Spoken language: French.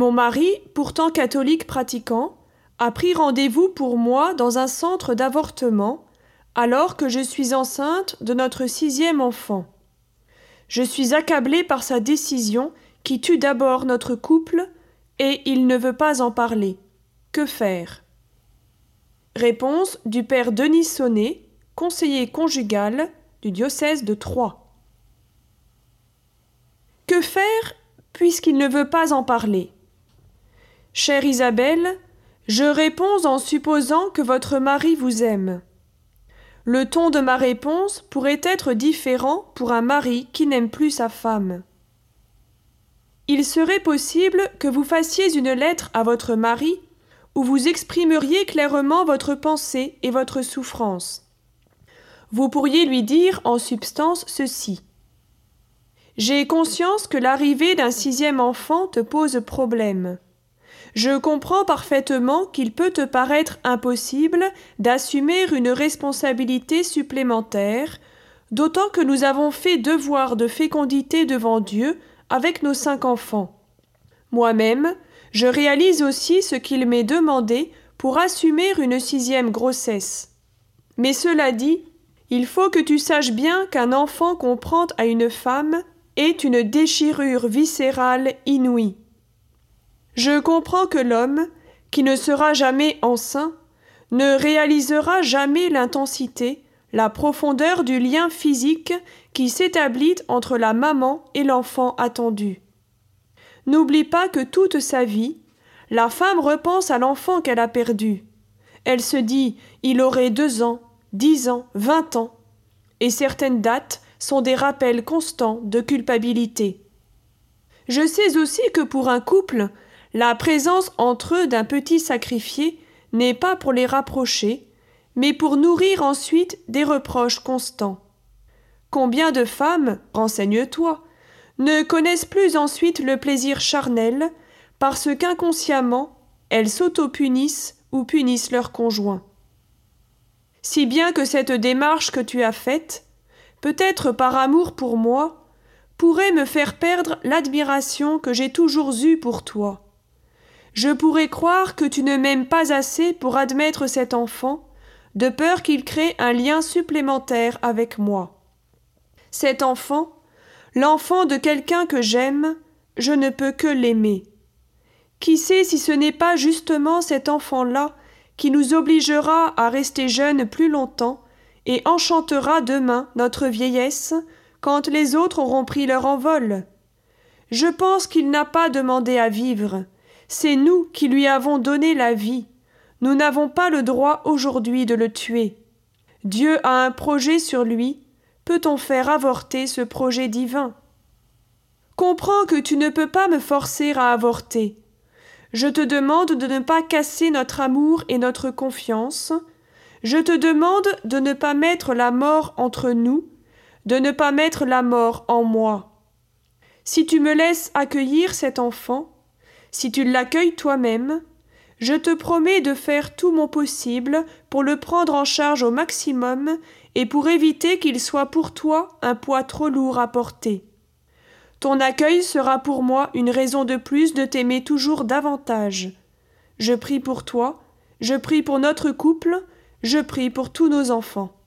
Mon mari, pourtant catholique pratiquant, a pris rendez-vous pour moi dans un centre d'avortement alors que je suis enceinte de notre sixième enfant. Je suis accablée par sa décision qui tue d'abord notre couple et il ne veut pas en parler. Que faire? Réponse du père Denis Sonnet, conseiller conjugal du diocèse de Troyes. Que faire puisqu'il ne veut pas en parler? Chère Isabelle, je réponds en supposant que votre mari vous aime. Le ton de ma réponse pourrait être différent pour un mari qui n'aime plus sa femme. Il serait possible que vous fassiez une lettre à votre mari où vous exprimeriez clairement votre pensée et votre souffrance. Vous pourriez lui dire en substance ceci. J'ai conscience que l'arrivée d'un sixième enfant te pose problème. Je comprends parfaitement qu'il peut te paraître impossible d'assumer une responsabilité supplémentaire, d'autant que nous avons fait devoir de fécondité devant Dieu avec nos cinq enfants. Moi-même, je réalise aussi ce qu'il m'est demandé pour assumer une sixième grossesse. Mais cela dit, il faut que tu saches bien qu'un enfant qu'on prend à une femme est une déchirure viscérale inouïe. Je comprends que l'homme, qui ne sera jamais enceint, ne réalisera jamais l'intensité, la profondeur du lien physique qui s'établit entre la maman et l'enfant attendu. N'oublie pas que toute sa vie, la femme repense à l'enfant qu'elle a perdu. Elle se dit il aurait deux ans, dix ans, vingt ans, et certaines dates sont des rappels constants de culpabilité. Je sais aussi que pour un couple, la présence entre eux d'un petit sacrifié n'est pas pour les rapprocher, mais pour nourrir ensuite des reproches constants. Combien de femmes, renseigne-toi, ne connaissent plus ensuite le plaisir charnel parce qu'inconsciemment elles s'auto-punissent ou punissent leur conjoint. Si bien que cette démarche que tu as faite, peut-être par amour pour moi, pourrait me faire perdre l'admiration que j'ai toujours eue pour toi je pourrais croire que tu ne m'aimes pas assez pour admettre cet enfant, de peur qu'il crée un lien supplémentaire avec moi. Cet enfant, l'enfant de quelqu'un que j'aime, je ne peux que l'aimer. Qui sait si ce n'est pas justement cet enfant-là qui nous obligera à rester jeunes plus longtemps et enchantera demain notre vieillesse quand les autres auront pris leur envol. Je pense qu'il n'a pas demandé à vivre, c'est nous qui lui avons donné la vie. Nous n'avons pas le droit aujourd'hui de le tuer. Dieu a un projet sur lui. Peut-on faire avorter ce projet divin? Comprends que tu ne peux pas me forcer à avorter. Je te demande de ne pas casser notre amour et notre confiance. Je te demande de ne pas mettre la mort entre nous, de ne pas mettre la mort en moi. Si tu me laisses accueillir cet enfant, si tu l'accueilles toi-même, je te promets de faire tout mon possible pour le prendre en charge au maximum et pour éviter qu'il soit pour toi un poids trop lourd à porter. Ton accueil sera pour moi une raison de plus de t'aimer toujours davantage. Je prie pour toi, je prie pour notre couple, je prie pour tous nos enfants.